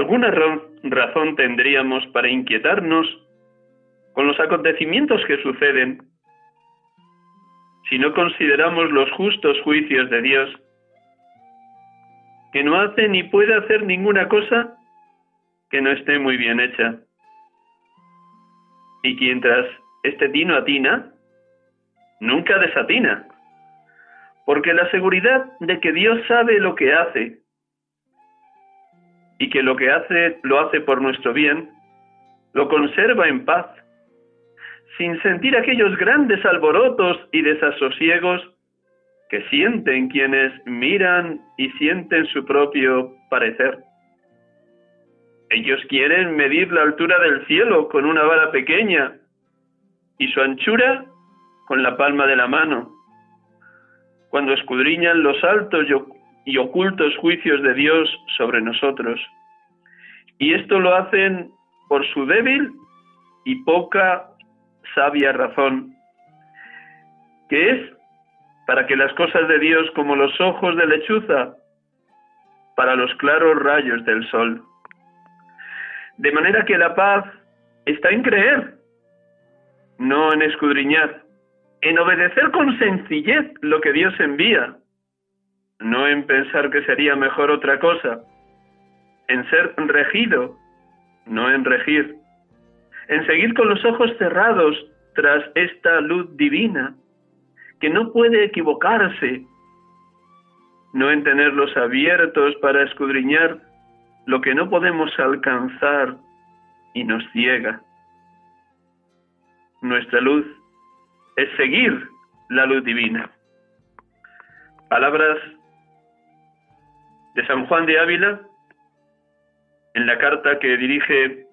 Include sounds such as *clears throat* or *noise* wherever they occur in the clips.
¿Alguna ra- razón tendríamos para inquietarnos con los acontecimientos que suceden si no consideramos los justos juicios de Dios, que no hace ni puede hacer ninguna cosa que no esté muy bien hecha? Y quien tras este tino atina, nunca desatina, porque la seguridad de que Dios sabe lo que hace y que lo que hace lo hace por nuestro bien, lo conserva en paz, sin sentir aquellos grandes alborotos y desasosiegos que sienten quienes miran y sienten su propio parecer. Ellos quieren medir la altura del cielo con una vara pequeña y su anchura con la palma de la mano. Cuando escudriñan los altos y oc- y ocultos juicios de Dios sobre nosotros. Y esto lo hacen por su débil y poca sabia razón, que es para que las cosas de Dios como los ojos de lechuza, para los claros rayos del sol. De manera que la paz está en creer, no en escudriñar, en obedecer con sencillez lo que Dios envía, no en pensar que sería mejor otra cosa, en ser regido, no en regir, en seguir con los ojos cerrados tras esta luz divina, que no puede equivocarse, no en tenerlos abiertos para escudriñar lo que no podemos alcanzar y nos ciega. Nuestra luz es seguir la luz divina. Palabras de San Juan de Ávila en la carta que dirige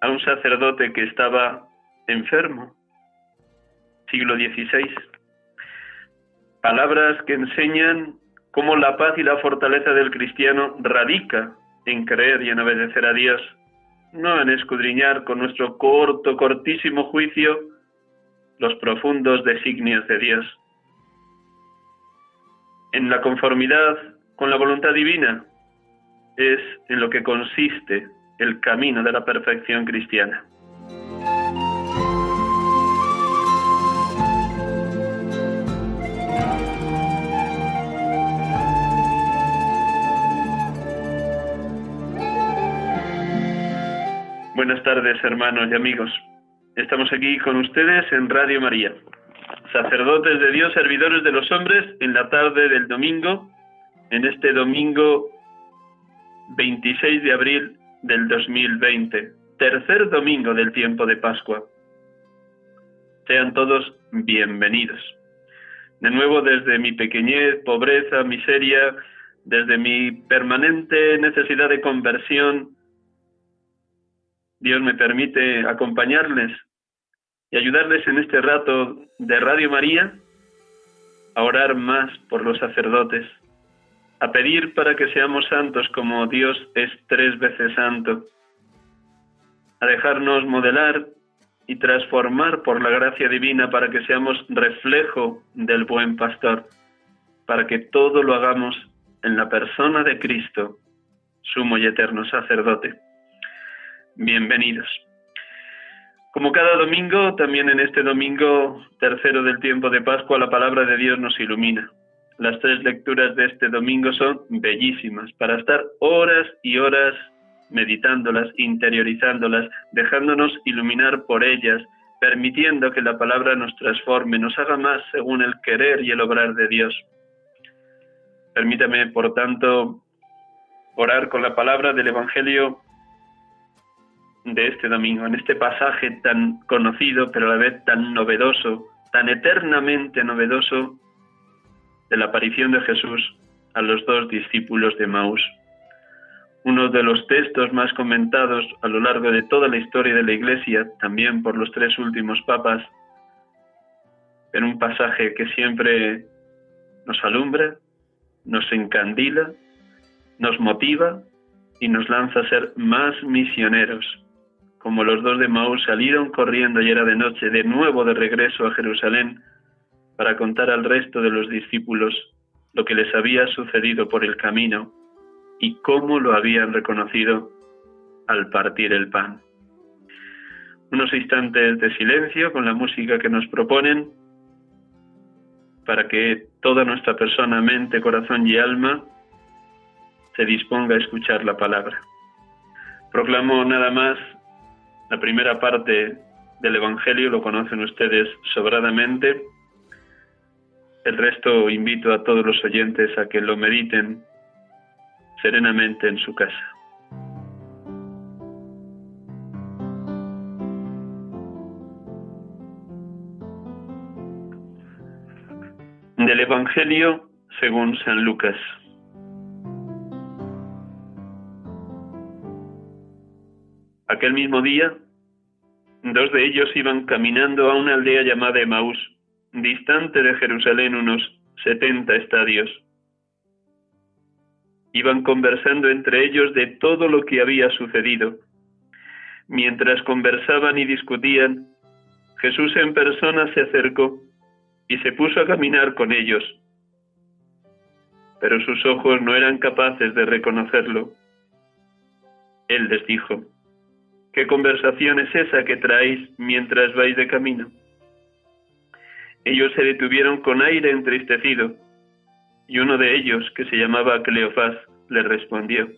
a un sacerdote que estaba enfermo, siglo XVI. Palabras que enseñan cómo la paz y la fortaleza del cristiano radica en creer y en obedecer a Dios, no en escudriñar con nuestro corto, cortísimo juicio los profundos designios de Dios. En la conformidad con la voluntad divina es en lo que consiste el camino de la perfección cristiana. Buenas tardes, hermanos y amigos. Estamos aquí con ustedes en Radio María, sacerdotes de Dios, servidores de los hombres, en la tarde del domingo, en este domingo 26 de abril del 2020, tercer domingo del tiempo de Pascua. Sean todos bienvenidos. De nuevo, desde mi pequeñez, pobreza, miseria, desde mi permanente necesidad de conversión, Dios me permite acompañarles y ayudarles en este rato de Radio María a orar más por los sacerdotes, a pedir para que seamos santos como Dios es tres veces santo, a dejarnos modelar y transformar por la gracia divina para que seamos reflejo del buen pastor, para que todo lo hagamos en la persona de Cristo, sumo y eterno sacerdote. Bienvenidos. Como cada domingo, también en este domingo tercero del tiempo de Pascua, la palabra de Dios nos ilumina. Las tres lecturas de este domingo son bellísimas para estar horas y horas meditándolas, interiorizándolas, dejándonos iluminar por ellas, permitiendo que la palabra nos transforme, nos haga más según el querer y el obrar de Dios. Permítame, por tanto, orar con la palabra del Evangelio de este domingo, en este pasaje tan conocido, pero a la vez tan novedoso, tan eternamente novedoso, de la aparición de Jesús a los dos discípulos de Maús uno de los textos más comentados a lo largo de toda la historia de la Iglesia, también por los tres últimos papas, en un pasaje que siempre nos alumbra, nos encandila, nos motiva y nos lanza a ser más misioneros. Como los dos de Maús salieron corriendo y era de noche, de nuevo de regreso a Jerusalén, para contar al resto de los discípulos lo que les había sucedido por el camino y cómo lo habían reconocido al partir el pan. Unos instantes de silencio con la música que nos proponen para que toda nuestra persona, mente, corazón y alma se disponga a escuchar la palabra. Proclamo nada más la primera parte del Evangelio, lo conocen ustedes sobradamente. El resto invito a todos los oyentes a que lo mediten serenamente en su casa. Del Evangelio según San Lucas. Aquel mismo día, dos de ellos iban caminando a una aldea llamada Emaús, distante de Jerusalén unos setenta estadios Iban conversando entre ellos de todo lo que había sucedido. Mientras conversaban y discutían, Jesús en persona se acercó y se puso a caminar con ellos. Pero sus ojos no eran capaces de reconocerlo. Él les dijo, ¿qué conversación es esa que traéis mientras vais de camino? Ellos se detuvieron con aire entristecido y uno de ellos, que se llamaba Cleofás, le respondió,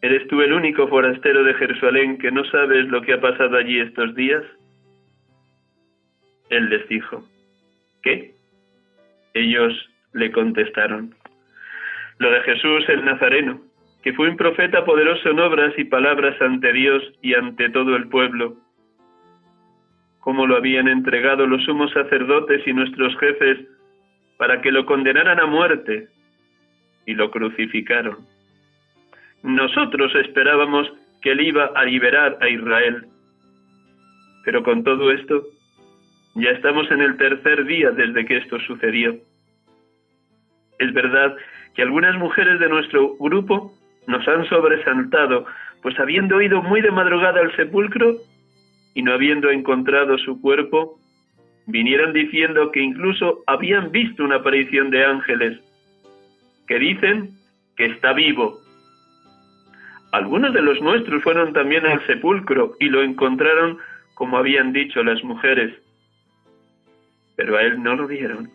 ¿Eres tú el único forastero de Jerusalén que no sabes lo que ha pasado allí estos días? Él les dijo, ¿qué? Ellos le contestaron, lo de Jesús el Nazareno, que fue un profeta poderoso en obras y palabras ante Dios y ante todo el pueblo, como lo habían entregado los sumos sacerdotes y nuestros jefes para que lo condenaran a muerte y lo crucificaron. Nosotros esperábamos que él iba a liberar a Israel. Pero con todo esto, ya estamos en el tercer día desde que esto sucedió. Es verdad que algunas mujeres de nuestro grupo nos han sobresaltado, pues habiendo ido muy de madrugada al sepulcro y no habiendo encontrado su cuerpo, vinieron diciendo que incluso habían visto una aparición de ángeles, que dicen que está vivo. Algunos de los nuestros fueron también al sepulcro y lo encontraron como habían dicho las mujeres, pero a él no lo vieron.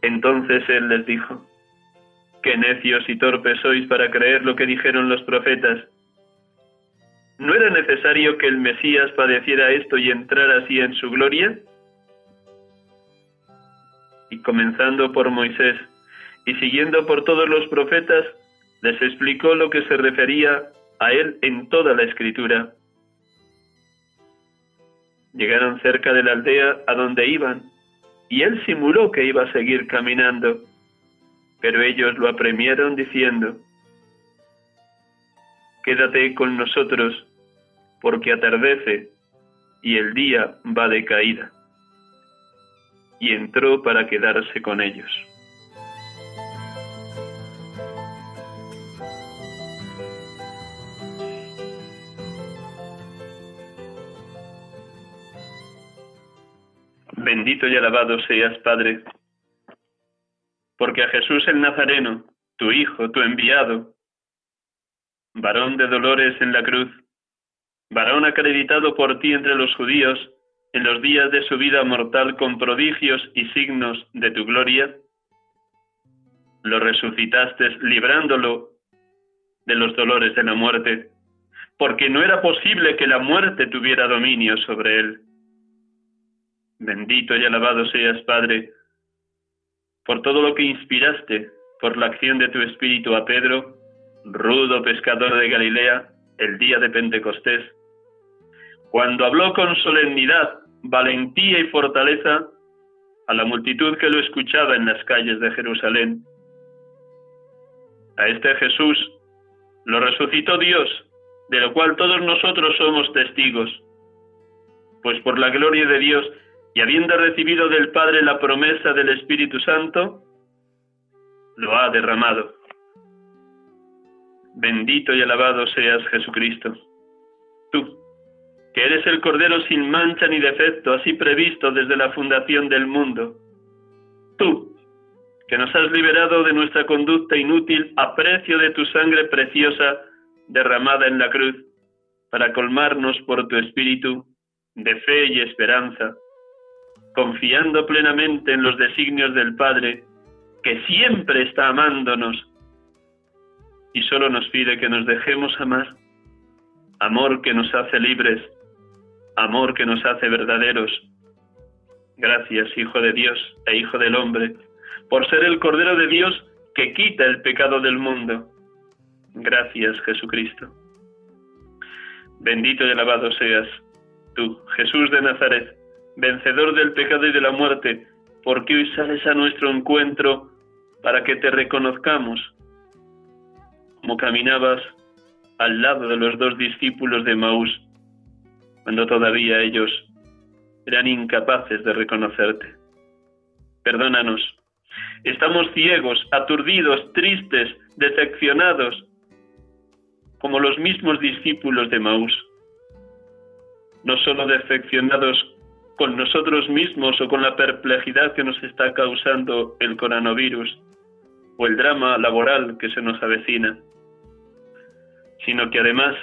Entonces él les dijo, qué necios y torpes sois para creer lo que dijeron los profetas. ¿No era necesario que el Mesías padeciera esto y entrara así en su gloria? Y comenzando por Moisés y siguiendo por todos los profetas, les explicó lo que se refería a él en toda la escritura. Llegaron cerca de la aldea a donde iban, y él simuló que iba a seguir caminando, pero ellos lo apremiaron diciendo, Quédate con nosotros porque atardece y el día va de caída. Y entró para quedarse con ellos. Bendito y alabado seas, Padre, porque a Jesús el Nazareno, tu Hijo, tu enviado, varón de dolores en la cruz, varón acreditado por ti entre los judíos en los días de su vida mortal con prodigios y signos de tu gloria, lo resucitaste librándolo de los dolores de la muerte, porque no era posible que la muerte tuviera dominio sobre él. Bendito y alabado seas, Padre, por todo lo que inspiraste por la acción de tu Espíritu a Pedro, rudo pescador de Galilea, el día de Pentecostés, cuando habló con solemnidad, valentía y fortaleza a la multitud que lo escuchaba en las calles de Jerusalén. A este Jesús lo resucitó Dios, de lo cual todos nosotros somos testigos, pues por la gloria de Dios y habiendo recibido del Padre la promesa del Espíritu Santo, lo ha derramado. Bendito y alabado seas Jesucristo. Tú, eres el Cordero sin mancha ni defecto, así previsto desde la fundación del mundo. Tú, que nos has liberado de nuestra conducta inútil a precio de tu sangre preciosa derramada en la cruz, para colmarnos por tu Espíritu de fe y esperanza confiando plenamente en los designios del Padre, que siempre está amándonos y solo nos pide que nos dejemos amar, amor que nos hace libres, amor que nos hace verdaderos. Gracias, Hijo de Dios e Hijo del Hombre, por ser el Cordero de Dios que quita el pecado del mundo. Gracias, Jesucristo. Bendito y alabado seas tú, Jesús de Nazaret vencedor del pecado y de la muerte, porque hoy sales a nuestro encuentro para que te reconozcamos, como caminabas al lado de los dos discípulos de Maús, cuando todavía ellos eran incapaces de reconocerte. Perdónanos, estamos ciegos, aturdidos, tristes, decepcionados, como los mismos discípulos de Maús, no solo decepcionados con nosotros mismos o con la perplejidad que nos está causando el coronavirus o el drama laboral que se nos avecina, sino que además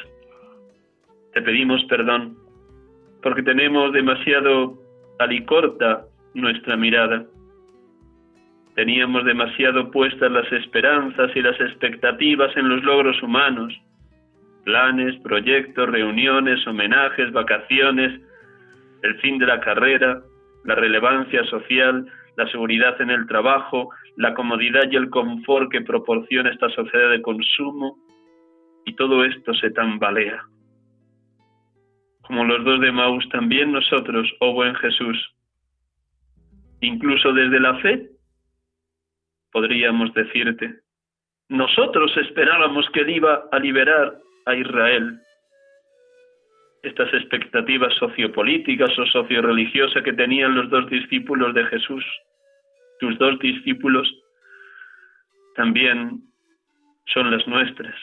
te pedimos perdón porque tenemos demasiado alicorta nuestra mirada. Teníamos demasiado puestas las esperanzas y las expectativas en los logros humanos, planes, proyectos, reuniones, homenajes, vacaciones, el fin de la carrera, la relevancia social, la seguridad en el trabajo, la comodidad y el confort que proporciona esta sociedad de consumo, y todo esto se tambalea. Como los dos de Maús, también nosotros, oh buen Jesús, incluso desde la fe, podríamos decirte, nosotros esperábamos que él iba a liberar a Israel. Estas expectativas sociopolíticas o socioreligiosas que tenían los dos discípulos de Jesús, tus dos discípulos, también son las nuestras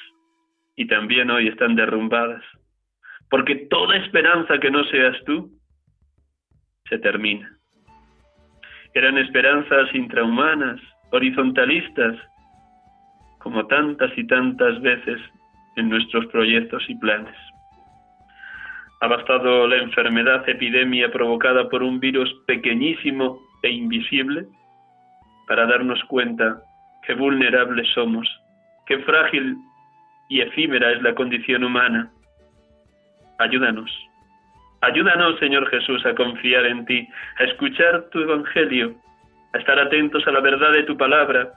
y también hoy están derrumbadas, porque toda esperanza que no seas tú se termina. Eran esperanzas intrahumanas, horizontalistas, como tantas y tantas veces en nuestros proyectos y planes. Ha bastado la enfermedad epidemia provocada por un virus pequeñísimo e invisible para darnos cuenta qué vulnerables somos, qué frágil y efímera es la condición humana. Ayúdanos, ayúdanos Señor Jesús a confiar en ti, a escuchar tu Evangelio, a estar atentos a la verdad de tu palabra,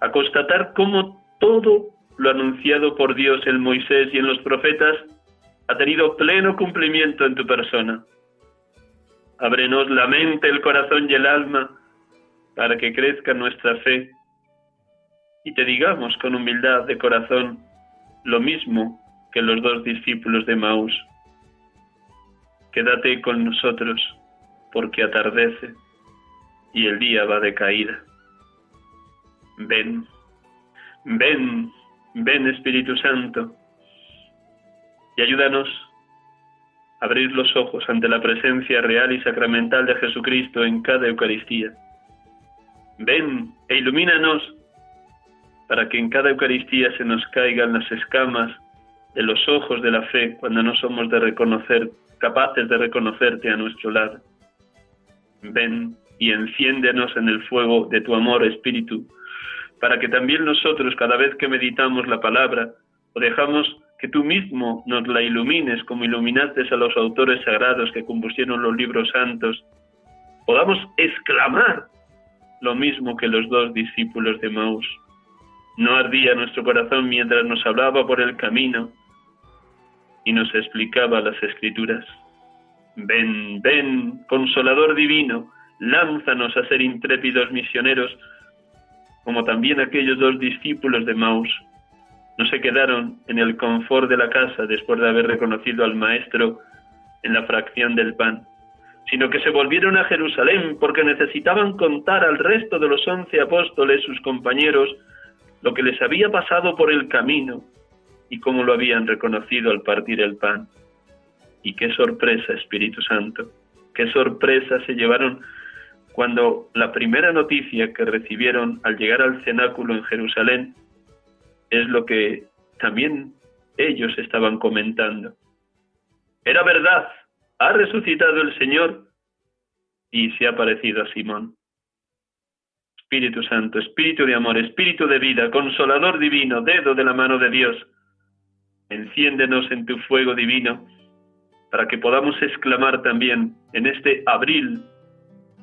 a constatar cómo todo lo anunciado por Dios en Moisés y en los profetas ha tenido pleno cumplimiento en tu persona. Ábrenos la mente, el corazón y el alma para que crezca nuestra fe y te digamos con humildad de corazón lo mismo que los dos discípulos de Maús. Quédate con nosotros porque atardece y el día va de caída. Ven, ven, ven Espíritu Santo y ayúdanos abrir los ojos ante la presencia real y sacramental de Jesucristo en cada Eucaristía. Ven e ilumínanos para que en cada Eucaristía se nos caigan las escamas de los ojos de la fe cuando no somos de reconocer, capaces de reconocerte a nuestro lado. Ven y enciéndenos en el fuego de tu amor, Espíritu, para que también nosotros, cada vez que meditamos la palabra, o dejamos que tú mismo nos la ilumines como iluminaste a los autores sagrados que compusieron los libros santos, podamos exclamar lo mismo que los dos discípulos de Maús. No ardía nuestro corazón mientras nos hablaba por el camino y nos explicaba las escrituras. Ven, ven, consolador divino, lánzanos a ser intrépidos misioneros, como también aquellos dos discípulos de Maus. No se quedaron en el confort de la casa después de haber reconocido al Maestro en la fracción del pan, sino que se volvieron a Jerusalén porque necesitaban contar al resto de los once apóstoles, sus compañeros, lo que les había pasado por el camino y cómo lo habían reconocido al partir el pan. Y qué sorpresa, Espíritu Santo, qué sorpresa se llevaron cuando la primera noticia que recibieron al llegar al cenáculo en Jerusalén es lo que también ellos estaban comentando. Era verdad, ha resucitado el Señor y se ha parecido a Simón. Espíritu Santo, Espíritu de amor, Espíritu de vida, Consolador divino, dedo de la mano de Dios, enciéndenos en tu fuego divino para que podamos exclamar también en este abril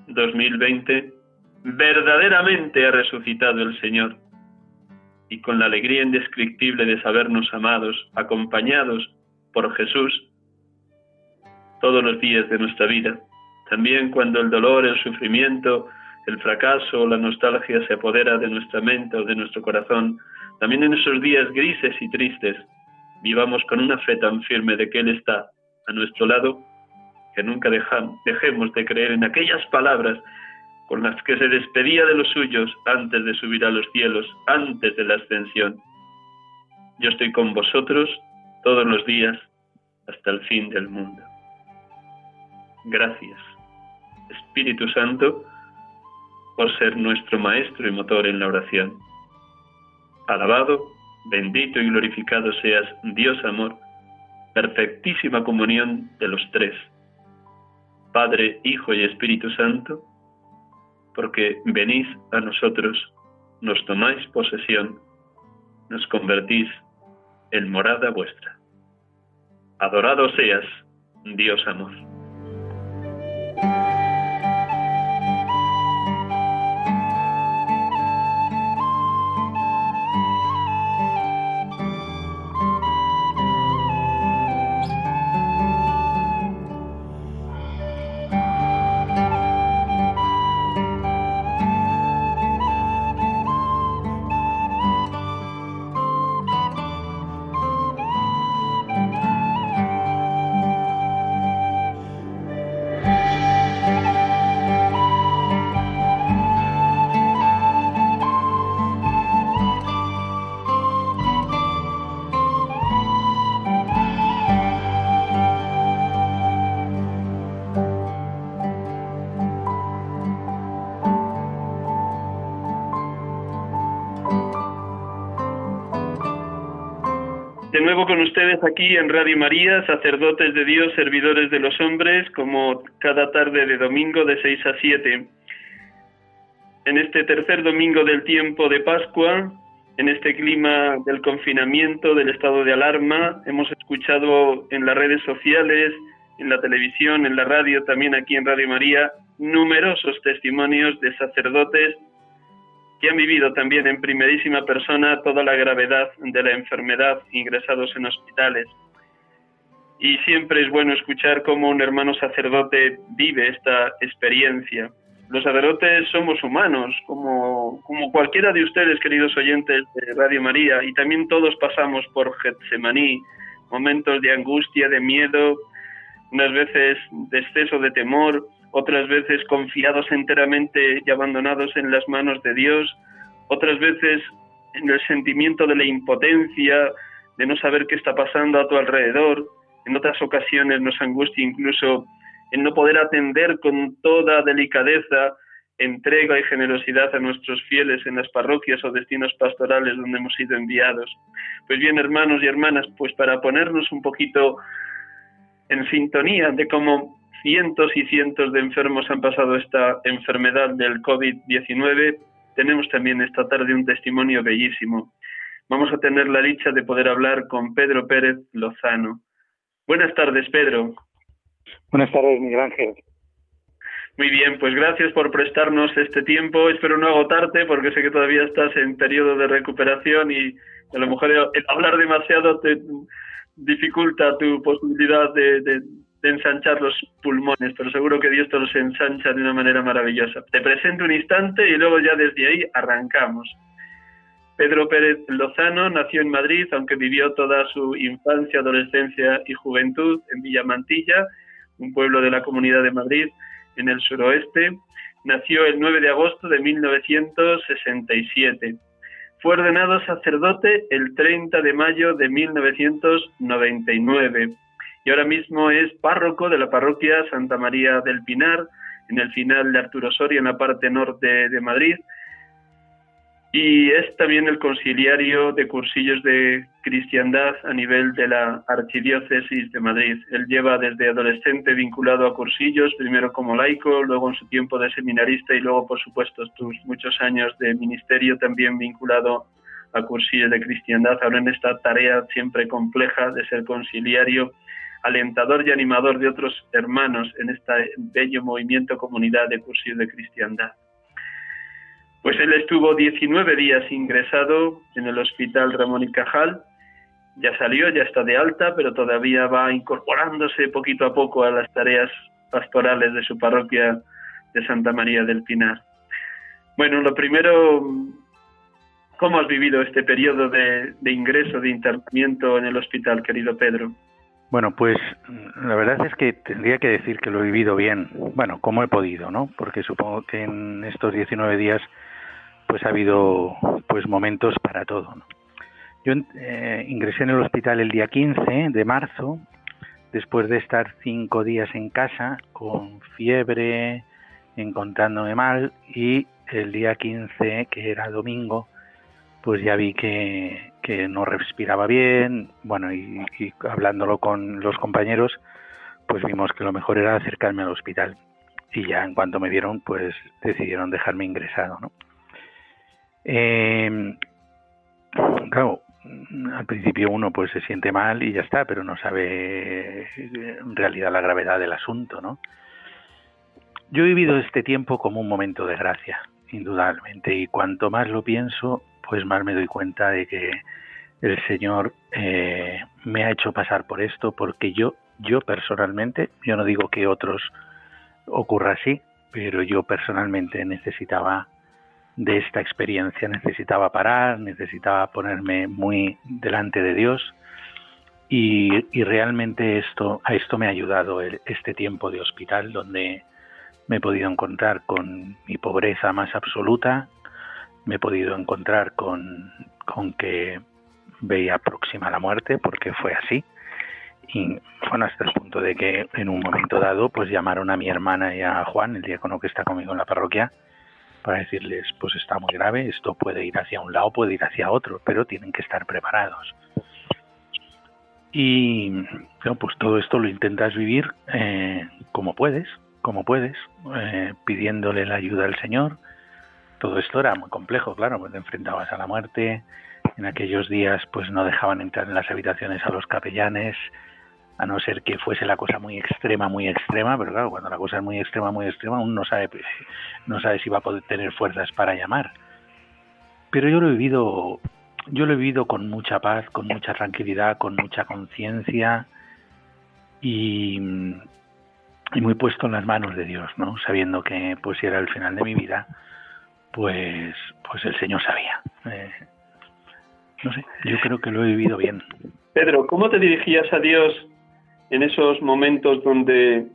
2020, verdaderamente ha resucitado el Señor. Y con la alegría indescriptible de sabernos amados, acompañados por Jesús, todos los días de nuestra vida, también cuando el dolor, el sufrimiento, el fracaso o la nostalgia se apodera de nuestra mente o de nuestro corazón, también en esos días grises y tristes, vivamos con una fe tan firme de que Él está a nuestro lado que nunca dejemos de creer en aquellas palabras con las que se despedía de los suyos antes de subir a los cielos, antes de la ascensión. Yo estoy con vosotros todos los días hasta el fin del mundo. Gracias, Espíritu Santo, por ser nuestro Maestro y motor en la oración. Alabado, bendito y glorificado seas, Dios amor, perfectísima comunión de los tres Padre, Hijo y Espíritu Santo, porque venís a nosotros, nos tomáis posesión, nos convertís en morada vuestra. Adorado seas, Dios amor. Aquí en Radio María, sacerdotes de Dios, servidores de los hombres, como cada tarde de domingo de 6 a 7. En este tercer domingo del tiempo de Pascua, en este clima del confinamiento, del estado de alarma, hemos escuchado en las redes sociales, en la televisión, en la radio, también aquí en Radio María, numerosos testimonios de sacerdotes que han vivido también en primerísima persona toda la gravedad de la enfermedad ingresados en hospitales. Y siempre es bueno escuchar cómo un hermano sacerdote vive esta experiencia. Los sacerdotes somos humanos, como, como cualquiera de ustedes, queridos oyentes de Radio María, y también todos pasamos por Getsemaní, momentos de angustia, de miedo, unas veces de exceso de temor, otras veces confiados enteramente y abandonados en las manos de Dios, otras veces en el sentimiento de la impotencia, de no saber qué está pasando a tu alrededor, en otras ocasiones nos angustia incluso en no poder atender con toda delicadeza, entrega y generosidad a nuestros fieles en las parroquias o destinos pastorales donde hemos sido enviados. Pues bien, hermanos y hermanas, pues para ponernos un poquito en sintonía de cómo cientos y cientos de enfermos han pasado esta enfermedad del COVID-19, tenemos también esta tarde un testimonio bellísimo. Vamos a tener la dicha de poder hablar con Pedro Pérez Lozano. Buenas tardes, Pedro. Buenas tardes, Miguel Ángel. Muy bien, pues gracias por prestarnos este tiempo. Espero no agotarte porque sé que todavía estás en periodo de recuperación y a lo mejor el hablar demasiado te dificulta tu posibilidad de, ensanchar los pulmones, pero seguro que Dios te los ensancha de una manera maravillosa. Te presento un instante y luego ya desde ahí arrancamos. Pedro Pérez Lozano nació en Madrid, aunque vivió toda su infancia, adolescencia y juventud en Villamantilla, un pueblo de la Comunidad de Madrid, en el suroeste. Nació el 9 de agosto de 1967. Fue ordenado sacerdote el 30 de mayo de 1999 y ahora mismo es párroco de la parroquia Santa María del Pinar, en el final de Arturo Soria, en la parte norte de Madrid, y es también el conciliario de cursillos de cristiandad a nivel de la Archidiócesis de Madrid. Él lleva desde adolescente vinculado a cursillos, primero como laico, luego en su tiempo de seminarista y luego, por supuesto, sus muchos años de ministerio también vinculado a cursillos de cristiandad. Ahora en esta tarea siempre compleja de ser conciliario, alentador y animador de otros hermanos en este bello movimiento comunidad de cursillos de cristiandad. Pues él estuvo 19 días ingresado en el hospital Ramón y Cajal, ya salió, ya está de alta, pero todavía va incorporándose poquito a poco a las tareas pastorales de su parroquia de Santa María del Pinar. Bueno, lo primero, ¿cómo has vivido este periodo de, ingreso, de internamiento en el hospital, querido Pedro? Bueno, pues la verdad es que tendría que decir que lo he vivido bien, bueno, como he podido, ¿no? Porque supongo que en estos 19 días pues ha habido pues momentos para todo. Yo eh, ingresé en el hospital el día 15 de marzo, después de estar cinco días en casa con fiebre, encontrándome mal y el día 15, que era domingo, pues ya vi que, que no respiraba bien, bueno, y, hablándolo con los compañeros, pues vimos que lo mejor era acercarme al hospital. Y ya en cuanto me vieron, pues decidieron dejarme ingresado, ¿no? Eh, claro, al principio uno pues se siente mal y ya está, pero no sabe en realidad la gravedad del asunto, ¿no? Yo he vivido este tiempo como un momento de gracia, indudablemente, y cuanto más lo pienso, pues más me doy cuenta de que el Señor eh, me ha hecho pasar por esto, porque yo, yo personalmente, yo no digo que otros ocurra así, pero yo personalmente necesitaba de esta experiencia. Necesitaba parar, necesitaba ponerme muy delante de Dios y, realmente esto, a esto me ha ayudado este tiempo de hospital donde me he podido encontrar con mi pobreza más absoluta, me he podido encontrar con, con que veía próxima la muerte porque fue así y bueno hasta el punto de que en un momento dado pues llamaron a mi hermana y a Juan el diácono que está conmigo en la parroquia para decirles, pues está muy grave, esto puede ir hacia un lado, puede ir hacia otro, pero tienen que estar preparados. Y pues todo esto lo intentas vivir eh, como puedes, como puedes, eh, pidiéndole la ayuda al Señor. Todo esto era muy complejo, claro, pues te enfrentabas a la muerte. En aquellos días, pues no dejaban entrar en las habitaciones a los capellanes, a no ser que fuese la cosa muy extrema, muy extrema, pero claro, cuando la cosa es muy extrema, muy extrema, uno no sabe, no sabe si va a poder tener fuerzas para llamar. Pero yo lo he vivido, yo lo he vivido con mucha paz, con mucha tranquilidad, con mucha conciencia y, y, muy puesto en las manos de Dios, ¿no? Sabiendo que pues era el final de mi vida, pues, pues el Señor sabía. Eh, no sé, yo creo que lo he vivido bien. Pedro, ¿cómo te dirigías a Dios en esos momentos donde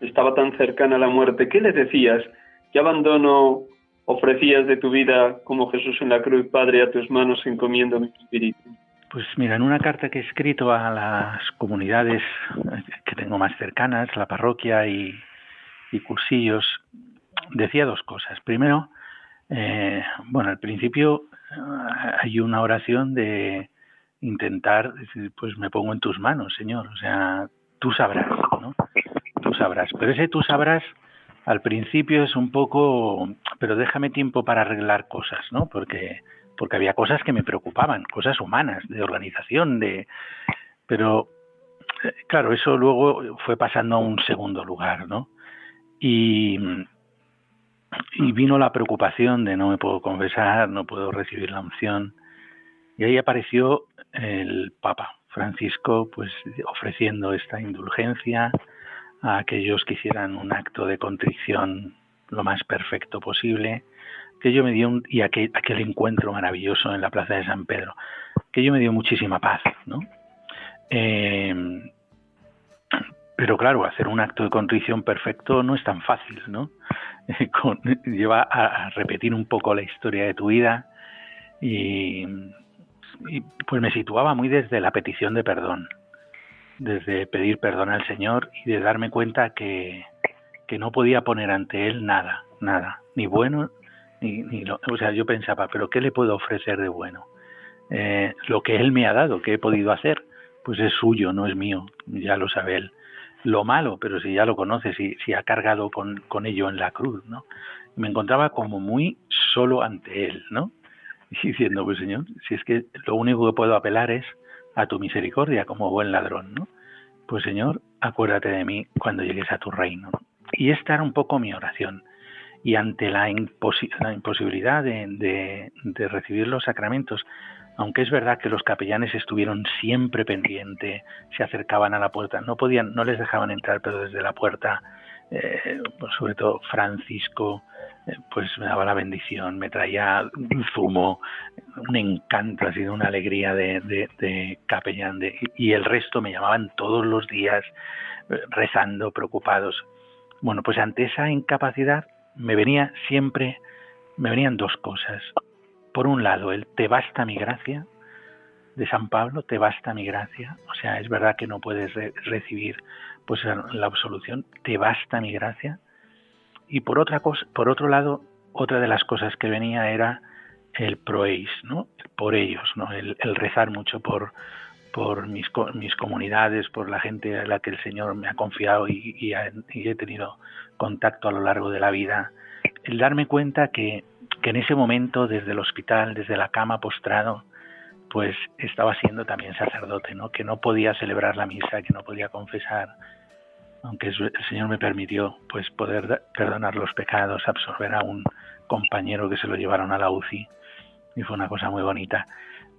estaba tan cercana a la muerte, ¿qué le decías? ¿Qué abandono ofrecías de tu vida como Jesús en la cruz, Padre, a tus manos encomiendo mi espíritu? Pues mira, en una carta que he escrito a las comunidades que tengo más cercanas, la parroquia y, cursillos, decía dos cosas. Primero, eh, bueno, al principio eh, hay una oración de intentar decir, pues me pongo en tus manos, Señor. O sea, tú sabrás, ¿no? Tú sabrás. Pero ese tú sabrás al principio es un poco, pero déjame tiempo para arreglar cosas, ¿no? Porque porque había cosas que me preocupaban, cosas humanas, de organización, de pero eh, claro, eso luego fue pasando a un segundo lugar, ¿no? Y, y vino la preocupación de no me puedo confesar, no puedo recibir la unción. Y ahí apareció el Papa Francisco, pues ofreciendo esta indulgencia a aquellos que hicieran un acto de contrición lo más perfecto posible, que yo me dio un, y aquel, aquel encuentro maravilloso en la Plaza de San Pedro, que yo me dio muchísima paz, ¿no? Eh, pero claro, hacer un acto de contrición perfecto no es tan fácil, ¿no? *laughs* lleva a, repetir un poco la historia de tu vida y, y, pues me situaba muy desde la petición de perdón, desde pedir perdón al Señor y de darme cuenta que, que no podía poner ante Él nada, nada, ni bueno ni, ni lo, o sea, yo pensaba, pero ¿qué le puedo ofrecer de bueno? Eh, lo que él me ha dado, que he podido hacer, pues es suyo, no es mío, ya lo sabe él. Lo malo, pero si ya lo conoce, si, si ha cargado con, con ello en la cruz, ¿no? Me encontraba como muy solo ante él, ¿no? *laughs* Diciendo, pues Señor, si es que lo único que puedo apelar es a tu misericordia como buen ladrón, ¿no? Pues Señor, acuérdate de mí cuando llegues a tu reino. Y esta era un poco mi oración y ante la, imposibilidad de, recibir los sacramentos, aunque es verdad que los capellanes estuvieron siempre pendientes, se acercaban a la puerta, no podían, no les dejaban entrar, pero desde la puerta, eh, pues sobre todo Francisco, eh, pues me daba la bendición, me traía un zumo, un encanto, ha sido una alegría de, de capellán, y el resto me llamaban todos los días eh, rezando, preocupados. Bueno, pues ante esa incapacidad me venía siempre, me venían dos cosas. Por un lado, el te basta mi gracia de San Pablo, te basta mi gracia. O sea, es verdad que no puedes recibir pues la absolución, te basta mi gracia. Y por otra cosa, por otro lado, otra de las cosas que venía era el proeis, ¿no? Por ellos, ¿no? El, rezar mucho por, por mis, mis comunidades, por la gente a la que el Señor me ha confiado y, y he tenido contacto a lo largo de la vida, el darme cuenta que, que en ese momento, desde el hospital, desde la cama postrado, pues estaba siendo también sacerdote, ¿no? Que no podía celebrar la misa, que no podía confesar, aunque el Señor me permitió, pues poder perdonar los pecados, absorber a un compañero que se lo llevaron a la UCI y fue una cosa muy bonita.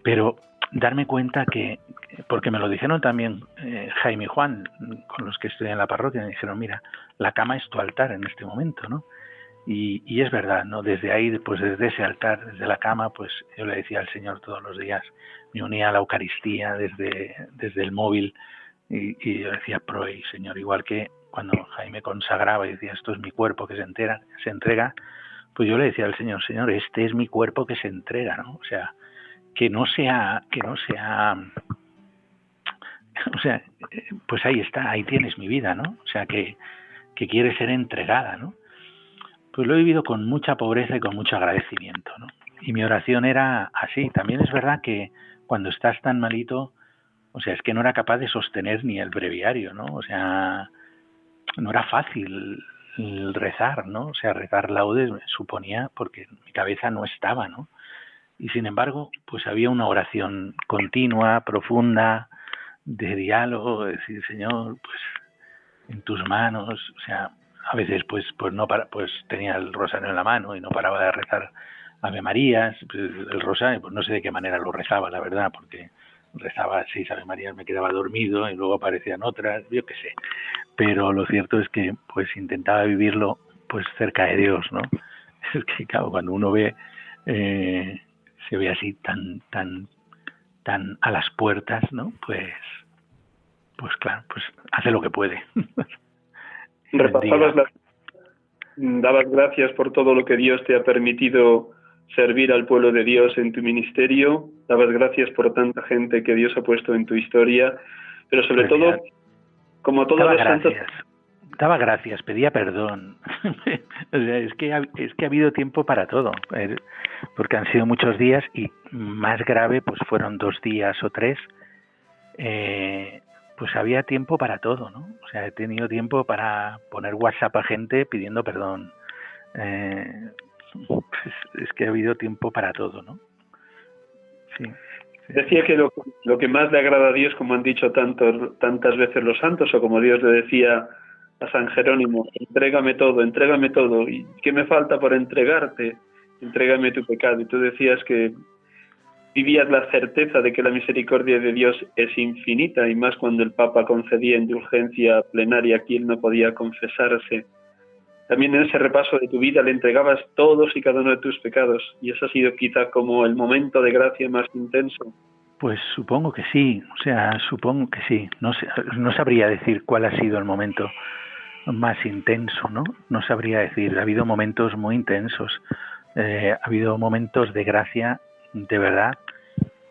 Pero darme cuenta que, porque me lo dijeron también eh, Jaime y Juan, con los que estudian en la parroquia, me dijeron, mira, la cama es tu altar en este momento, ¿no? Y, y, es verdad, ¿no? Desde ahí, pues desde ese altar, desde la cama, pues yo le decía al Señor todos los días, me unía a la Eucaristía desde, desde el móvil y, yo decía, proy, Señor, igual que cuando Jaime consagraba y decía, esto es mi cuerpo que se, entera, se entrega, pues yo le decía al Señor, Señor, este es mi cuerpo que se entrega, ¿no? O sea, que no sea, que no sea, *laughs* o sea, pues ahí está, ahí tienes mi vida, ¿no? O sea, que, que quiere ser entregada, ¿no? Pues lo he vivido con mucha pobreza y con mucho agradecimiento, ¿no? Y mi oración era así. También es verdad que cuando estás tan malito, o sea, es que no era capaz de sostener ni el breviario, ¿no? O sea, no era fácil rezar, ¿no? O sea, rezar laudes suponía, porque mi cabeza no estaba, ¿no? Y sin embargo, pues había una oración continua, profunda, de diálogo, de decir, Señor, pues en tus manos, o sea, a veces pues pues no para, pues tenía el rosario en la mano y no paraba de rezar Ave Marías, pues, el rosario, pues no sé de qué manera lo rezaba, la verdad, porque rezaba seis Ave Marías, me quedaba dormido y luego aparecían otras, yo qué sé. Pero lo cierto es que pues intentaba vivirlo pues cerca de Dios, ¿no? *laughs* Es que claro, cuando uno ve eh, se ve así tan tan tan a las puertas, ¿no? Pues pues claro, pues hace lo que puede. *laughs* Repasabas las, dabas gracias por todo lo que Dios te ha permitido servir al pueblo de Dios en tu ministerio, dabas gracias por tanta gente que Dios ha puesto en tu historia, pero sobre todo, como todos los santos... Daba gracias, pedía perdón. *laughs* es, que ha, es que ha habido tiempo para todo, porque han sido muchos días y más grave, pues fueron dos días o tres. Eh, pues había tiempo para todo, ¿no? O sea, he tenido tiempo para poner WhatsApp a gente pidiendo perdón. Eh, pues es que ha habido tiempo para todo, ¿no? Sí. Decía que lo, que más le agrada a Dios, como han dicho tantas veces los santos, o como Dios le decía a San Jerónimo, entrégame todo, entrégame todo. ¿Y qué me falta por entregarte? Entrégame tu pecado. Y tú decías que vivías la certeza de que la misericordia de Dios es infinita, y más cuando el Papa concedía indulgencia plenaria a quien no podía confesarse. También en ese repaso de tu vida le entregabas todos y cada uno de tus pecados, y eso ha sido quizá como el momento de gracia más intenso. Pues supongo que sí, o sea, supongo que sí. No, no sabría decir cuál ha sido el momento más intenso, ¿no? No sabría decir. Ha habido momentos muy intensos. Eh, ha habido momentos de gracia, de verdad,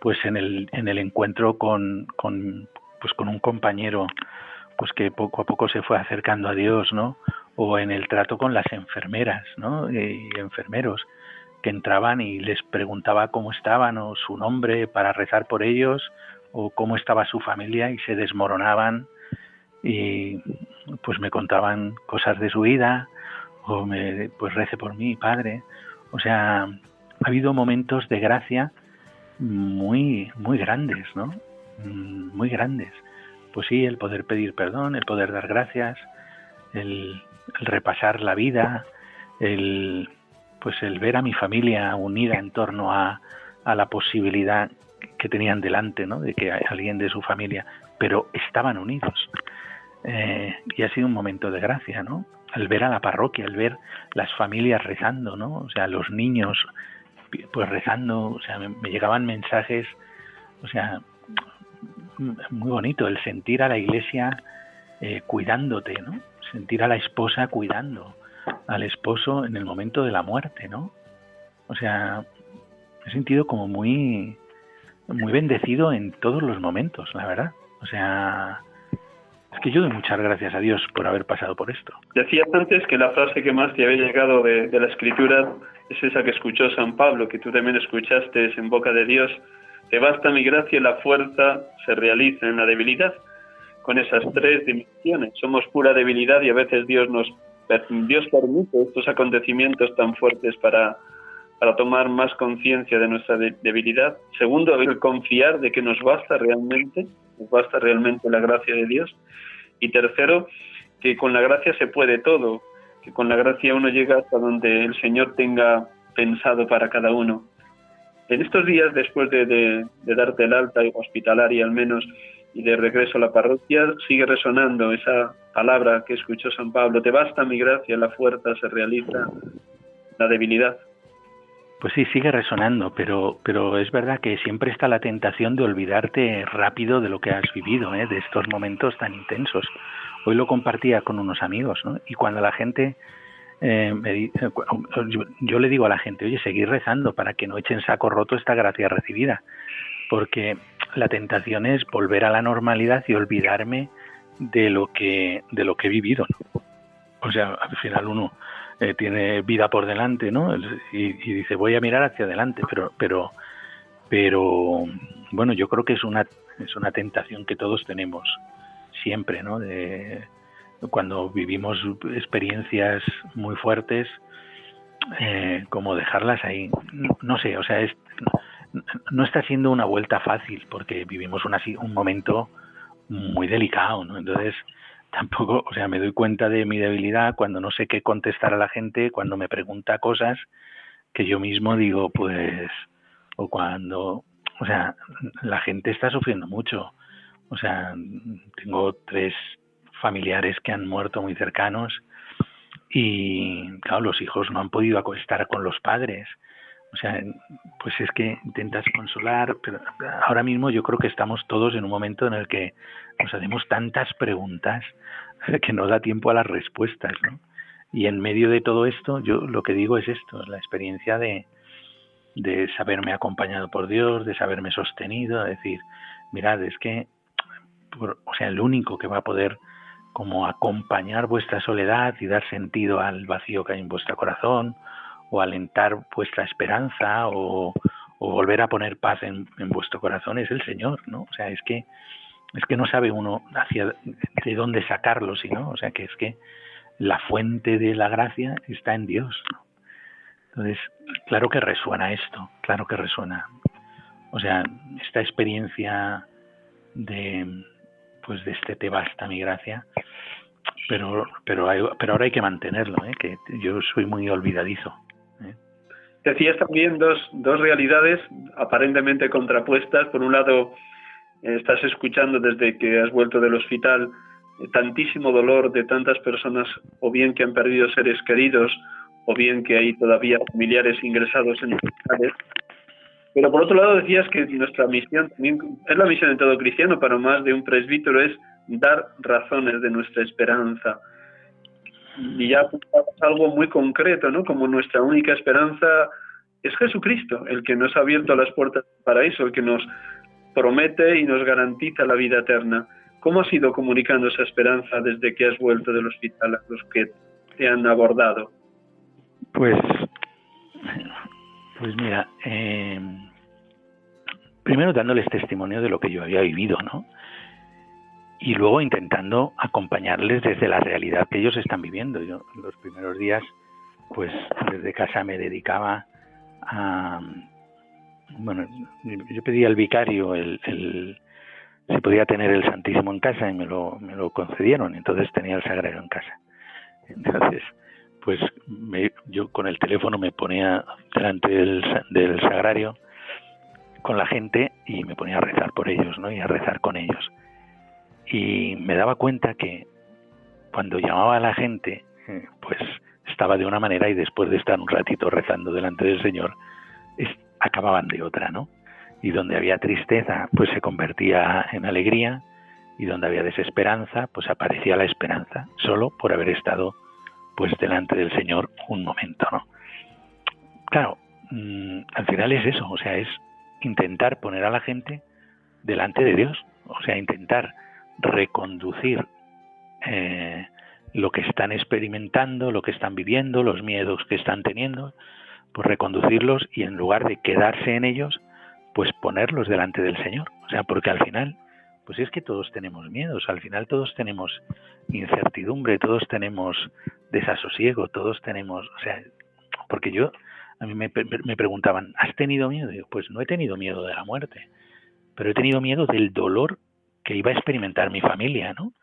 pues en el, en el encuentro con, con, pues con un compañero, pues que poco a poco se fue acercando a Dios, ¿no? O en el trato con las enfermeras, ¿no? Y enfermeros que entraban y les preguntaba cómo estaban o su nombre para rezar por ellos o cómo estaba su familia y se desmoronaban y pues me contaban cosas de su vida o me pues rece por mí, padre. O sea, ha habido momentos de gracia muy muy grandes, ¿no? Mm, muy grandes. Pues sí, el poder pedir perdón, el poder dar gracias, el, el repasar la vida, el pues el ver a mi familia unida en torno a, a la posibilidad que tenían delante, ¿no? De que alguien de su familia, pero estaban unidos. Eh, y ha sido un momento de gracia, ¿no? Al ver a la parroquia, al ver las familias rezando, ¿no? O sea, los niños pues rezando, o sea, me, llegaban mensajes, o sea, muy bonito el sentir a la iglesia eh, cuidándote, ¿no? Sentir a la esposa cuidando al esposo en el momento de la muerte, ¿no? O sea, he sentido como muy, muy bendecido en todos los momentos, la verdad. O sea, es que yo doy muchas gracias a Dios por haber pasado por esto. Decías antes que la frase que más te había llegado de, la escritura es esa que escuchó San Pablo, que tú también escuchaste en boca de Dios. Te basta mi gracia la fuerza se realiza en la debilidad. Con esas tres dimensiones. Somos pura debilidad y a veces Dios nos Dios permite estos acontecimientos tan fuertes para, para tomar más conciencia de nuestra debilidad. Segundo, el confiar de que nos basta realmente, nos basta realmente la gracia de Dios. Y tercero, que con la gracia se puede todo, que con la gracia uno llega hasta donde el Señor tenga pensado para cada uno. En estos días, después de, de darte el alta hospitalaria al menos, y de regreso a la parroquia, sigue resonando esa palabra que escuchó San Pablo, te basta mi gracia, la fuerza se realiza, la debilidad. Pues sí, sigue resonando, pero, pero es verdad que siempre está la tentación de olvidarte rápido de lo que has vivido, ¿eh? de estos momentos tan intensos. Hoy lo compartía con unos amigos, ¿no? Y cuando la gente, eh, me, eh, yo, yo, le digo a la gente, oye, seguir rezando para que no echen saco roto esta gracia recibida, porque la tentación es volver a la normalidad y olvidarme de lo que, de lo que he vivido, ¿no? O sea, al final uno eh, tiene vida por delante, ¿no? Y, dice, voy a mirar hacia adelante, pero, pero, pero, bueno, yo creo que es una, es una tentación que todos tenemos siempre, ¿no? De, cuando vivimos experiencias muy fuertes, eh, como dejarlas ahí, no, sé, o sea, es, no, está siendo una vuelta fácil porque vivimos una, un momento muy delicado, ¿no? Entonces, tampoco, o sea, me doy cuenta de mi debilidad cuando no sé qué contestar a la gente, cuando me pregunta cosas que yo mismo digo, pues, o cuando, o sea, la gente está sufriendo mucho. O sea, tengo tres familiares que han muerto muy cercanos y, claro, los hijos no han podido estar con los padres. O sea, pues es que intentas consolar, pero ahora mismo yo creo que estamos todos en un momento en el que nos hacemos tantas preguntas *laughs* que no da tiempo a las respuestas, ¿no? Y en medio de todo esto, yo lo que digo es esto, la experiencia de, de saberme acompañado por Dios, de saberme sostenido, de decir, mirad, es que, o sea, el único que va a poder como acompañar vuestra soledad y dar sentido al vacío que hay en vuestro corazón, o alentar vuestra esperanza, o, volver a poner paz en, en, vuestro corazón es el Señor, ¿no? O sea, es que es que no sabe uno hacia de dónde sacarlo, sino, o sea, que es que la fuente de la gracia está en Dios. Entonces, claro que resuena esto, claro que resuena. O sea, esta experiencia de pues de este te basta mi gracia, pero pero hay, pero ahora hay que mantenerlo, ¿eh? que yo soy muy olvidadizo. ¿Eh? Decías también dos, dos realidades aparentemente contrapuestas. Por un lado, estás escuchando desde que has vuelto del hospital tantísimo dolor de tantas personas, o bien que han perdido seres queridos, o bien que hay todavía familiares ingresados en hospitales. Pero por otro lado decías que nuestra misión es la misión de todo cristiano, para más de un presbítero, es dar razones de nuestra esperanza. Y ya algo muy concreto, ¿no? Como nuestra única esperanza es Jesucristo, el que nos ha abierto las puertas del paraíso, el que nos promete y nos garantiza la vida eterna. ¿Cómo has ido comunicando esa esperanza desde que has vuelto del hospital a los que te han abordado? Pues, pues mira, eh, primero dándoles testimonio de lo que yo había vivido, ¿no? Y luego intentando acompañarles desde la realidad que ellos están viviendo. Yo los primeros días, pues desde casa me dedicaba a, bueno, yo pedí al vicario el, el si podía tener el Santísimo en casa y me lo, me lo concedieron, entonces tenía el Sagrario en casa. Entonces, pues me, yo con el teléfono me ponía delante del, del, Sagrario con la gente y me ponía a rezar por ellos, ¿no? Y a rezar con ellos. Y me daba cuenta que cuando llamaba a la gente, pues estaba de una manera y después de estar un ratito rezando delante del Señor, acababan de otra, ¿no? Y donde había tristeza, pues se convertía en alegría, y donde había desesperanza, pues aparecía la esperanza, solo por haber estado pues delante del Señor un momento, ¿no? Claro, mm, al final es eso, o sea, es intentar poner a la gente delante de Dios, o sea, intentar reconducir eh, lo que están experimentando, lo que están viviendo, los miedos que están teniendo, pues reconducirlos y en lugar de quedarse en ellos, pues ponerlos delante del Señor. O sea, porque al final, pues es que todos tenemos miedos, al final todos tenemos incertidumbre, todos tenemos desasosiego, todos tenemos, o sea, porque yo, a mí me, me preguntaban, ¿has tenido miedo? Y pues no he tenido miedo de la muerte, pero he tenido miedo del dolor que iba a experimentar mi familia, ¿no?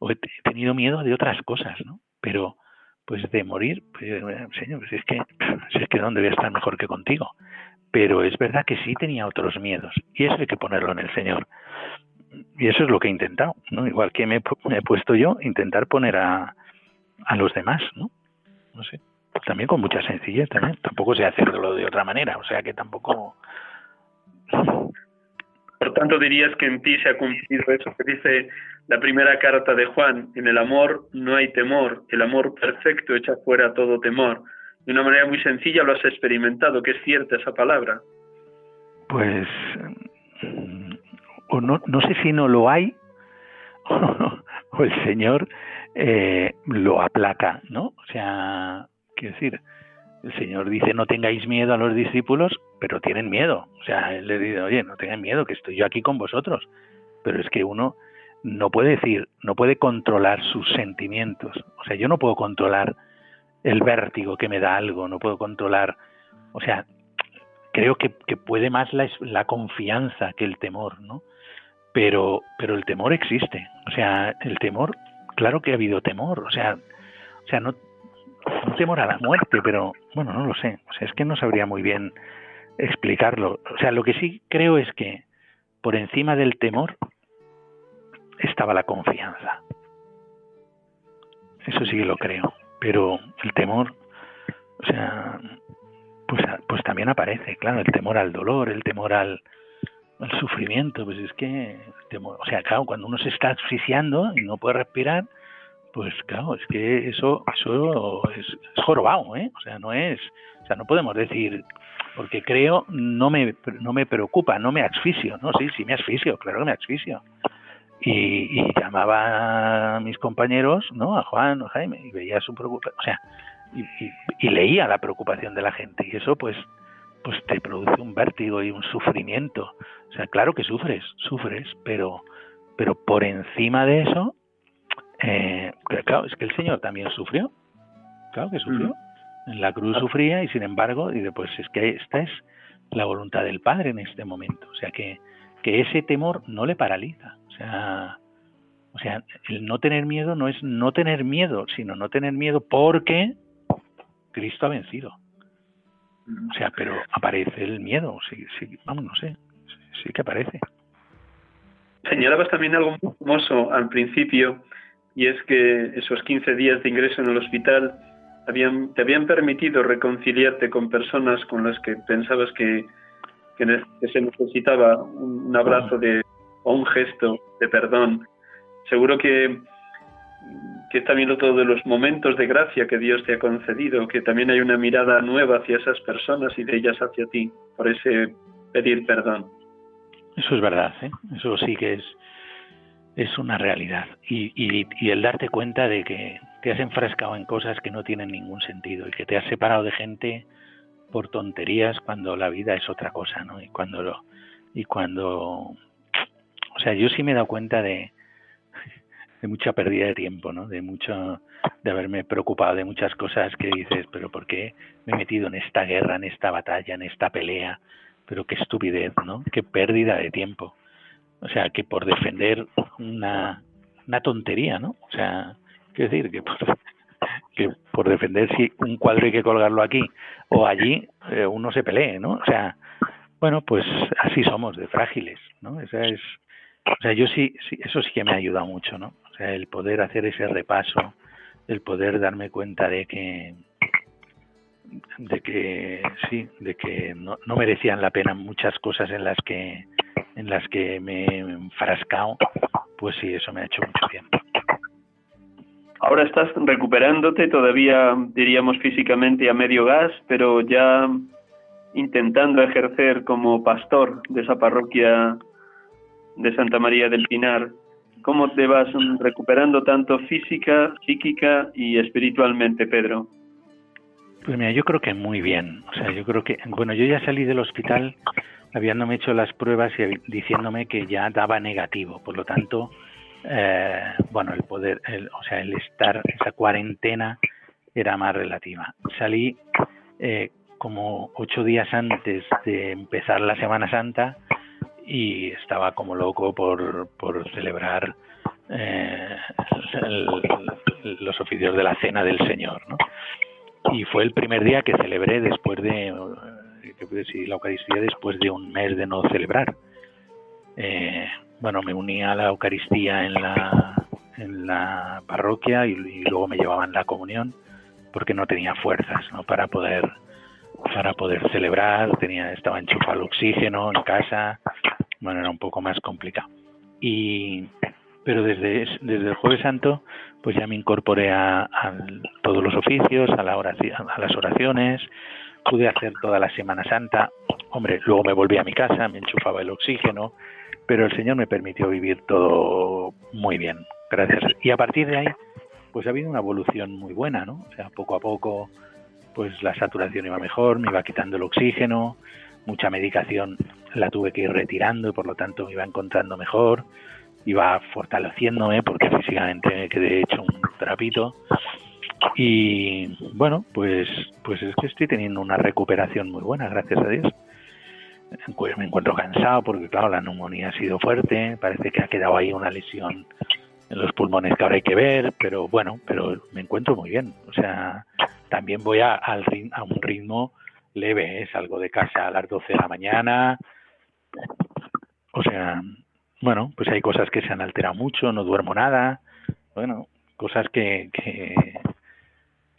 O he tenido miedo de otras cosas, ¿no? Pero pues de morir, pues, señor, pues es que, *clears throat* si es que dónde voy a estar mejor que contigo. Pero es verdad que sí tenía otros miedos y eso hay que ponerlo en el Señor. Y eso es lo que he intentado, ¿no? Igual que me, he puesto yo, intentar poner a, a los demás, ¿no? No sé. También con mucha sencillez también. Tampoco sé hacerlo de otra manera, o sea que tampoco... Por tanto, dirías que en ti se ha cumplido eso que dice la primera carta de Juan, en el amor no hay temor, el amor perfecto echa fuera todo temor. De una manera muy sencilla lo has experimentado, que es cierta esa palabra. Pues o no, no sé si no lo hay *laughs* o el Señor eh, lo aplaca, ¿no? O sea, quiero decir, el Señor dice no tengáis miedo a los discípulos, pero tienen miedo. O sea, Él le dice, oye, no tengan miedo, que estoy yo aquí con vosotros. Pero es que uno no puede decir, no puede controlar sus sentimientos. O sea, yo no puedo controlar el vértigo que me da algo, no puedo controlar, o sea, creo que, puede más la, la, confianza que el temor, ¿no? Pero, pero el temor existe, o sea, el temor, claro que ha habido temor, o sea, o sea, no, no temor a la muerte, pero bueno, no lo sé, o sea, es que no sabría muy bien explicarlo. O sea, lo que sí creo es que por encima del temor estaba la confianza. Eso sí que lo creo. Pero el temor, o sea, pues, pues también aparece, claro, el temor al dolor, el temor al, al sufrimiento, pues es que, o sea, claro, cuando uno se está asfixiando y no puede respirar, pues claro, es que eso, eso es, es jorobado, ¿eh? O sea, no es, o sea, no podemos decir, porque creo, no me, no me preocupa, no me asfixio, ¿no? Sí, sí me asfixio, claro que me asfixio. Y, y llamaba a mis compañeros, ¿no? A Juan, a Jaime, y veía su preocupación, o sea, y, y, y, leía la preocupación de la gente, y eso pues, pues te produce un vértigo y un sufrimiento. O sea, claro que sufres, sufres, pero, pero por encima de eso, eh, claro, es que el Señor también sufrió. Claro que sufrió. En la cruz sufría y sin embargo, y pues es que esta es la voluntad del Padre en este momento. O sea que, que ese temor no le paraliza. O sea, o sea, el no tener miedo no es no tener miedo, sino no tener miedo porque Cristo ha vencido. O sea, pero aparece el miedo, sí, sí, vamos, no sé, sí, que aparece. Señalabas también algo muy famoso al principio, y es que esos 15 días de ingreso en el hospital habían, te habían permitido reconciliarte con personas con las que pensabas que, se necesitaba un, abrazo de, o un gesto de perdón. Seguro que, que también otro de los momentos de gracia que Dios te ha concedido, que también hay una mirada nueva hacia esas personas y de ellas hacia ti, por ese pedir perdón. Eso es verdad, ¿eh? eso sí que es, es una realidad. Y, y, el darte cuenta de que te has enfrascado en cosas que no tienen ningún sentido y que te has separado de gente por tonterías cuando la vida es otra cosa, ¿no? Y cuando lo, y cuando, o sea, yo sí me he dado cuenta de, de mucha pérdida de tiempo, ¿no? De mucho, de haberme preocupado de muchas cosas que dices, pero ¿por qué me he metido en esta guerra, en esta batalla, en esta pelea? Pero qué estupidez, ¿no? Qué pérdida de tiempo. O sea, que por defender una, una tontería, ¿no? O sea, quiero decir que por, *laughs* que por defender si un cuadro hay que colgarlo aquí o allí, eh, uno se pelee, ¿no? O sea, bueno, pues así somos, de frágiles, ¿no? Esa es, o sea, yo sí, sí, eso sí que me ha ayudado mucho, ¿no? O sea, el poder hacer ese repaso, el poder darme cuenta de que, de que sí, de que no, no merecían la pena muchas cosas en las que en las que me he enfrascado, pues sí, eso me ha hecho mucho bien. Ahora estás recuperándote, todavía diríamos físicamente a medio gas, pero ya intentando ejercer como pastor de esa parroquia de Santa María del Pinar. ¿Cómo te vas recuperando tanto física, psíquica y espiritualmente, Pedro? Pues mira, yo creo que muy bien. O sea, yo creo que, bueno, yo ya salí del hospital habiéndome hecho las pruebas y diciéndome que ya daba negativo. Por lo tanto, eh, bueno, el poder, el, o sea, el estar, esa cuarentena era más relativa. Salí eh, como ocho días antes de empezar la Semana Santa y estaba como loco por, por celebrar eh, el, los oficios de la Cena del Señor, ¿no? Y fue el primer día que celebré después de que decir la Eucaristía después de un mes de no celebrar. Eh, bueno, me unía a la Eucaristía en la, en la parroquia y, y, luego me llevaban la comunión porque no tenía fuerzas ¿no? para poder para poder celebrar, tenía estaba enchufado el oxígeno en casa, bueno, era un poco más complicado. Y pero desde, desde el jueves santo pues ya me incorporé a, a todos los oficios, a, la oración, a las oraciones, pude hacer toda la Semana Santa. Hombre, luego me volví a mi casa, me enchufaba el oxígeno, pero el Señor me permitió vivir todo muy bien, gracias. Y a partir de ahí, pues ha habido una evolución muy buena, ¿no? O sea, poco a poco, pues la saturación iba mejor, me iba quitando el oxígeno, mucha medicación la tuve que ir retirando y por lo tanto me iba encontrando mejor, iba fortaleciéndome porque físicamente me quedé hecho un trapito y bueno, pues, pues es que estoy teniendo una recuperación muy buena, gracias a Dios. Pues me encuentro cansado porque, claro, la neumonía ha sido fuerte, parece que ha quedado ahí una lesión en los pulmones que ahora hay que ver, pero bueno, pero me encuentro muy bien. O sea, también voy a, al, a un ritmo leve, ¿eh? salgo de casa a las 12 de la mañana. O sea, bueno, pues hay cosas que se han alterado mucho, no duermo nada. Bueno, cosas que, que,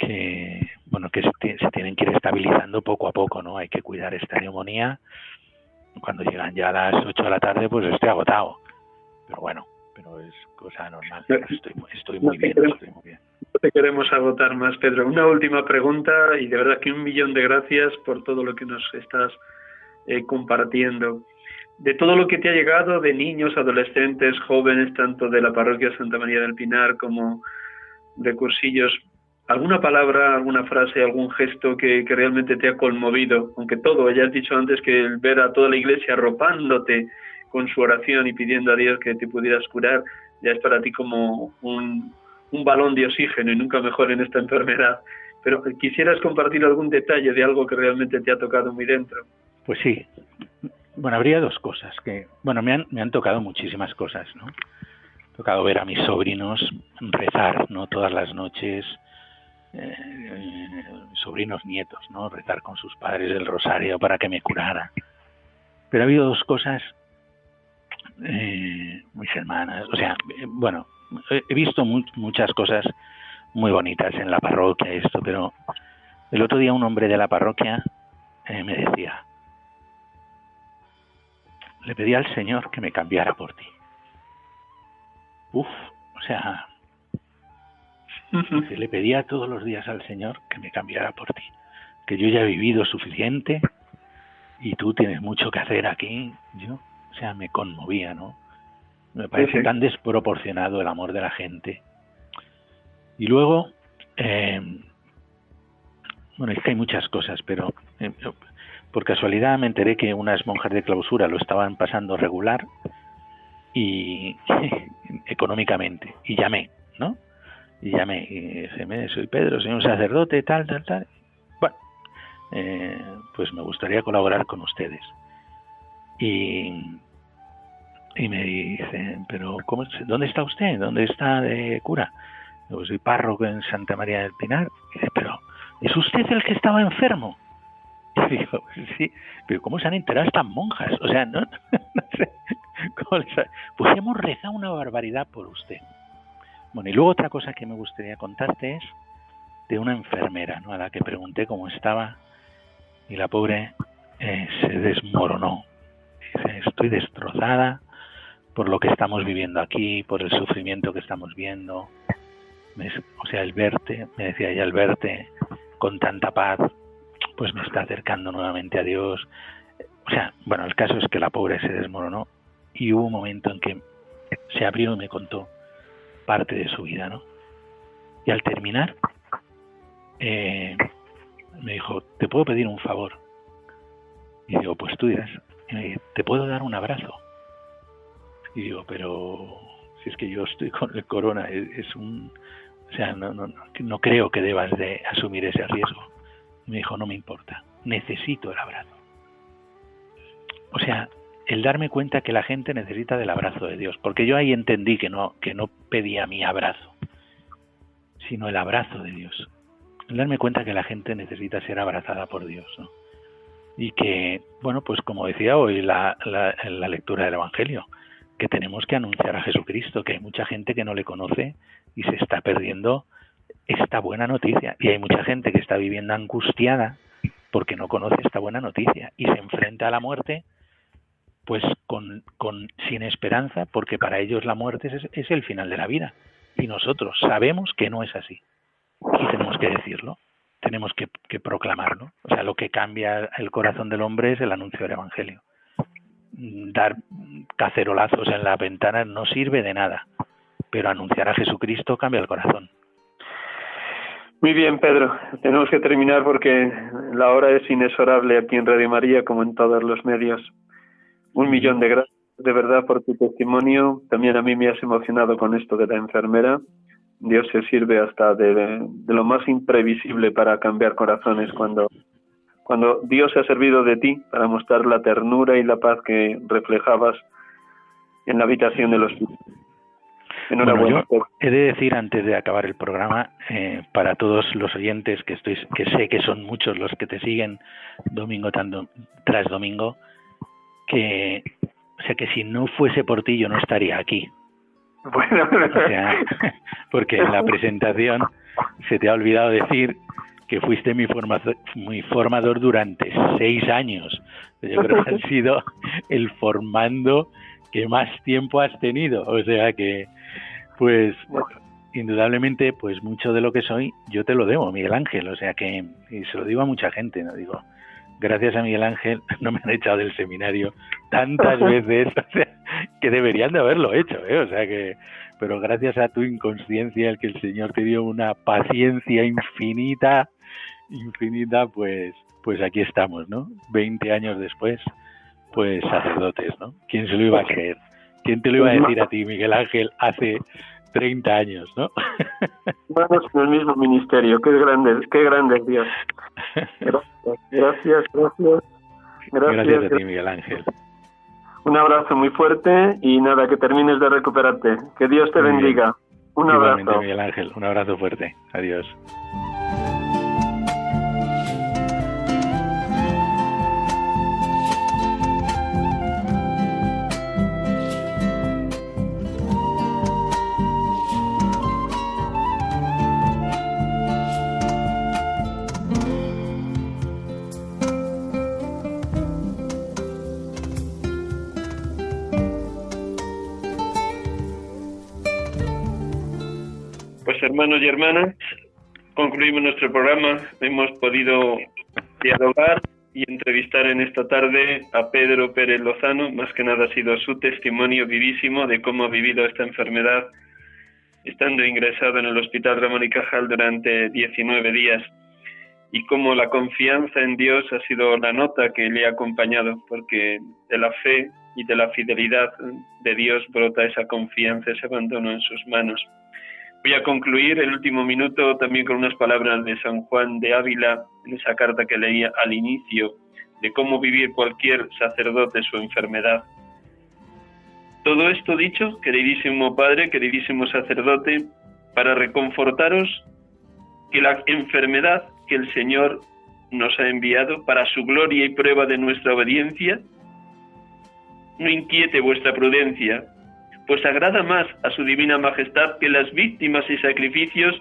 que bueno que se, se, tienen que ir estabilizando poco a poco, ¿no? Hay que cuidar esta neumonía. Cuando llegan ya a las 8 de la tarde, pues estoy agotado. Pero bueno, pero es cosa normal. Estoy, estoy muy bien, estoy muy bien. No te queremos agotar más, Pedro. Una última pregunta y de verdad que un millón de gracias por todo lo que nos estás eh, compartiendo. De todo lo que te ha llegado de niños, adolescentes, jóvenes, tanto de la parroquia Santa María del Pinar como de cursillos, ¿alguna palabra, alguna frase, algún gesto que, que realmente te ha conmovido? Aunque todo, ya has dicho antes que el ver a toda la iglesia arropándote con su oración y pidiendo a Dios que te pudieras curar, ya es para ti como un, un balón de oxígeno y nunca mejor en esta enfermedad. Pero quisieras compartir algún detalle de algo que realmente te ha tocado muy dentro. Pues sí. Bueno, habría dos cosas que, bueno, me han, me han tocado muchísimas cosas, ¿no? Tocado ver a mis sobrinos rezar, ¿no? Todas las noches, eh, sobrinos nietos, ¿no? Rezar con sus padres el rosario para que me curara. Pero ha habido dos cosas, eh, mis hermanas, o sea, eh, bueno, he visto muchas cosas muy bonitas en la parroquia, esto, pero el otro día un hombre de la parroquia eh, me decía, le pedí al Señor que me cambiara por ti. Uf, o sea, le pedía todos los días al Señor que me cambiara por ti, que yo ya he vivido suficiente y tú tienes mucho que hacer aquí. Yo, o sea, me conmovía, ¿no? Me parece tan desproporcionado el amor de la gente. Y luego, eh, bueno, es que hay muchas cosas, pero eh, por casualidad me enteré que unas monjas de clausura lo estaban pasando regular y *laughs* económicamente. Y llamé, ¿no? Y llamé, y dije, soy Pedro, soy un sacerdote, tal, tal, tal. Bueno, eh, pues me gustaría colaborar con ustedes. Y y me dicen, pero ¿cómo, ¿dónde está usted? ¿Dónde está de cura? Yo soy párroco en Santa María del Pinar. Y dice, pero ¿es usted el que estaba enfermo? *laughs* Y digo, sí, pero ¿cómo se han enterado estas monjas? O sea, no, *laughs* sé. pues hemos rezado una barbaridad por usted. Bueno, y luego otra cosa que me gustaría contarte es de una enfermera, ¿no? A la que pregunté cómo estaba y la pobre eh, se desmoronó. Dice, estoy destrozada, por lo que estamos viviendo aquí, por el sufrimiento que estamos viendo. O sea, el verte, me decía ella, el verte con tanta paz, pues me está acercando nuevamente a Dios. O sea, bueno, el caso es que la pobre se desmoronó y hubo un momento en que se abrió y me contó parte de su vida, ¿no? Y al terminar, eh, me dijo, ¿te puedo pedir un favor? Y digo, pues tú dirás, ¿te puedo dar un abrazo? Y digo, pero si es que yo estoy con el corona, es, un... O sea, no, no, no creo que debas de asumir ese riesgo. Me dijo, no me importa, necesito el abrazo. O sea, el darme cuenta que la gente necesita del abrazo de Dios, porque yo ahí entendí que no, que no pedía mi abrazo, sino el abrazo de Dios. El darme cuenta que la gente necesita ser abrazada por Dios, ¿no? Y que, bueno, pues como decía hoy la, la, la lectura del Evangelio, que tenemos que anunciar a Jesucristo, que hay mucha gente que no le conoce y se está perdiendo esta buena noticia. Y hay mucha gente que está viviendo angustiada porque no conoce esta buena noticia y se enfrenta a la muerte pues con, con sin esperanza porque para ellos la muerte es, es el final de la vida y nosotros sabemos que no es así y tenemos que decirlo tenemos que, que proclamarlo o sea lo que cambia el corazón del hombre es el anuncio del evangelio dar cacerolazos en la ventana no sirve de nada, pero anunciar a Jesucristo cambia el corazón. Muy bien, Pedro. Tenemos que terminar porque la hora es inexorable aquí en Radio María, como en todos los medios. Un millón de gracias de verdad por tu testimonio. También a mí me has emocionado con esto de la enfermera. Dios se sirve hasta de, de lo más imprevisible para cambiar corazones cuando cuando Dios se ha servido de ti para mostrar la ternura y la paz que reflejabas en la habitación de los Enhorabuena. Bueno, yo he de decir antes de acabar el programa eh, para todos los oyentes que estoy que sé que son muchos los que te siguen domingo tras domingo que o sea que si no fuese por ti yo no estaría aquí. Bueno, o sea, *laughs* porque en la *laughs* presentación se te ha olvidado decir que fuiste mi, formador, mi formador durante seis años. Yo creo que han sido el formando que más tiempo has tenido. O sea que, pues, indudablemente, pues mucho de lo que soy, yo te lo debo, Miguel Ángel. O sea que, y se lo digo a mucha gente, ¿no? Digo, gracias a Miguel Ángel *laughs* no me han echado del seminario tantas *laughs* veces, o sea, que deberían de haberlo hecho, ¿eh? O sea que, pero gracias a tu inconsciencia, el que el Señor te dio una paciencia infinita, infinita, pues, pues aquí estamos, ¿no? Veinte años después, pues sacerdotes, ¿no? ¿Quién se lo iba a creer? ¿Quién te lo iba a decir a ti, Miguel Ángel, hace 30 años, ¿no? *laughs* Vamos en el mismo ministerio, qué grande, qué grande Dios. Gracias, gracias, gracias. Gracias a ti, Miguel Ángel. Un abrazo muy fuerte y nada, que termines de recuperarte. Que Dios te bendiga. Un abrazo. Miguel Ángel, un abrazo fuerte. Adiós. Hermanos y hermanas, concluimos nuestro programa. Hemos podido dialogar y entrevistar en esta tarde a Pedro Pérez Lozano. Más que nada ha sido su testimonio vivísimo de cómo ha vivido esta enfermedad, estando ingresado en el Hospital Ramón y Cajal durante 19 días, y cómo la confianza en Dios ha sido la nota que le ha acompañado, porque de la fe y de la fidelidad de Dios brota esa confianza, ese abandono en sus manos. Voy a concluir el último minuto también con unas palabras de San Juan de Ávila en esa carta que leía al inicio de cómo vivir cualquier sacerdote su enfermedad. Todo esto dicho, queridísimo Padre, queridísimo sacerdote, para reconfortaros que la enfermedad que el Señor nos ha enviado para su gloria y prueba de nuestra obediencia, no inquiete vuestra prudencia, pues agrada más a su divina majestad que las víctimas y sacrificios,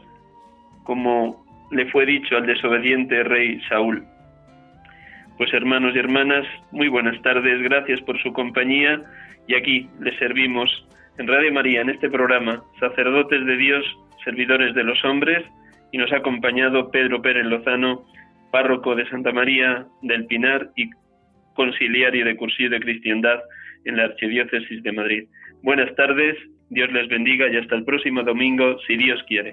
como le fue dicho al desobediente rey Saúl. Pues hermanos y hermanas, muy buenas tardes, gracias por su compañía y aquí les servimos en Radio María, en este programa, sacerdotes de Dios, servidores de los hombres, y nos ha acompañado Pedro Pérez Lozano, párroco de Santa María del Pinar y conciliario de cursillo de cristiandad en la Archidiócesis de Madrid. Buenas tardes, Dios les bendiga y hasta el próximo domingo, si Dios quiere.